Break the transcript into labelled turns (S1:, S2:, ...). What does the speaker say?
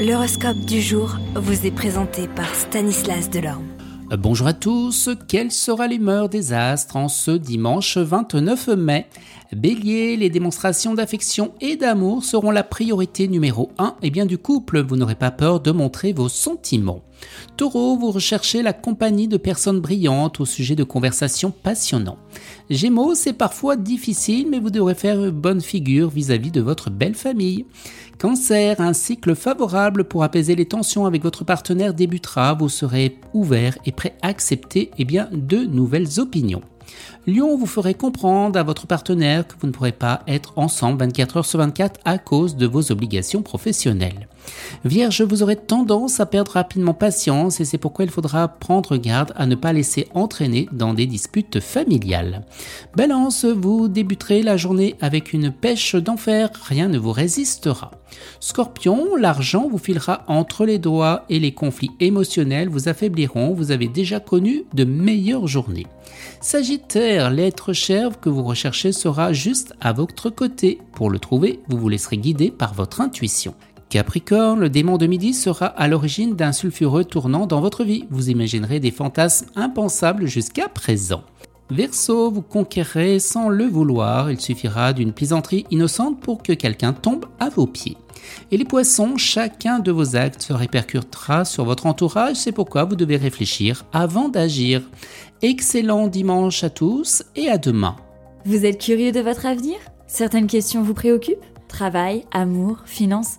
S1: L'horoscope du jour vous est présenté par Stanislas Delorme.
S2: Bonjour à tous, quelle sera l'humeur des astres en ce dimanche 29 mai? Bélier, les démonstrations d'affection et d'amour seront la priorité numéro 1 et bien du couple, vous n'aurez pas peur de montrer vos sentiments. Taureau, vous recherchez la compagnie de personnes brillantes au sujet de conversations passionnantes. Gémeaux, c'est parfois difficile, mais vous devrez faire une bonne figure vis-à-vis de votre belle famille. Cancer, un cycle favorable pour apaiser les tensions avec votre partenaire débutera, vous serez ouvert et prêt à accepter eh bien, de nouvelles opinions. Lion, vous ferez comprendre à votre partenaire que vous ne pourrez pas être ensemble 24 heures sur 24 à cause de vos obligations professionnelles. Vierge, vous aurez tendance à perdre rapidement patience et c'est pourquoi il faudra prendre garde à ne pas laisser entraîner dans des disputes familiales. Balance, vous débuterez la journée avec une pêche d'enfer, rien ne vous résistera. Scorpion, l'argent vous filera entre les doigts et les conflits émotionnels vous affaibliront, vous avez déjà connu de meilleures journées. Sagittaire, l'être cher que vous recherchez sera juste à votre côté. Pour le trouver, vous vous laisserez guider par votre intuition. Capricorne, le démon de midi sera à l'origine d'un sulfureux tournant dans votre vie. Vous imaginerez des fantasmes impensables jusqu'à présent. Verseau, vous conquérez sans le vouloir, il suffira d'une plaisanterie innocente pour que quelqu'un tombe à vos pieds. Et les poissons, chacun de vos actes se répercutera sur votre entourage, c'est pourquoi vous devez réfléchir avant d'agir. Excellent dimanche à tous et à demain.
S3: Vous êtes curieux de votre avenir? Certaines questions vous préoccupent? Travail, amour, finances?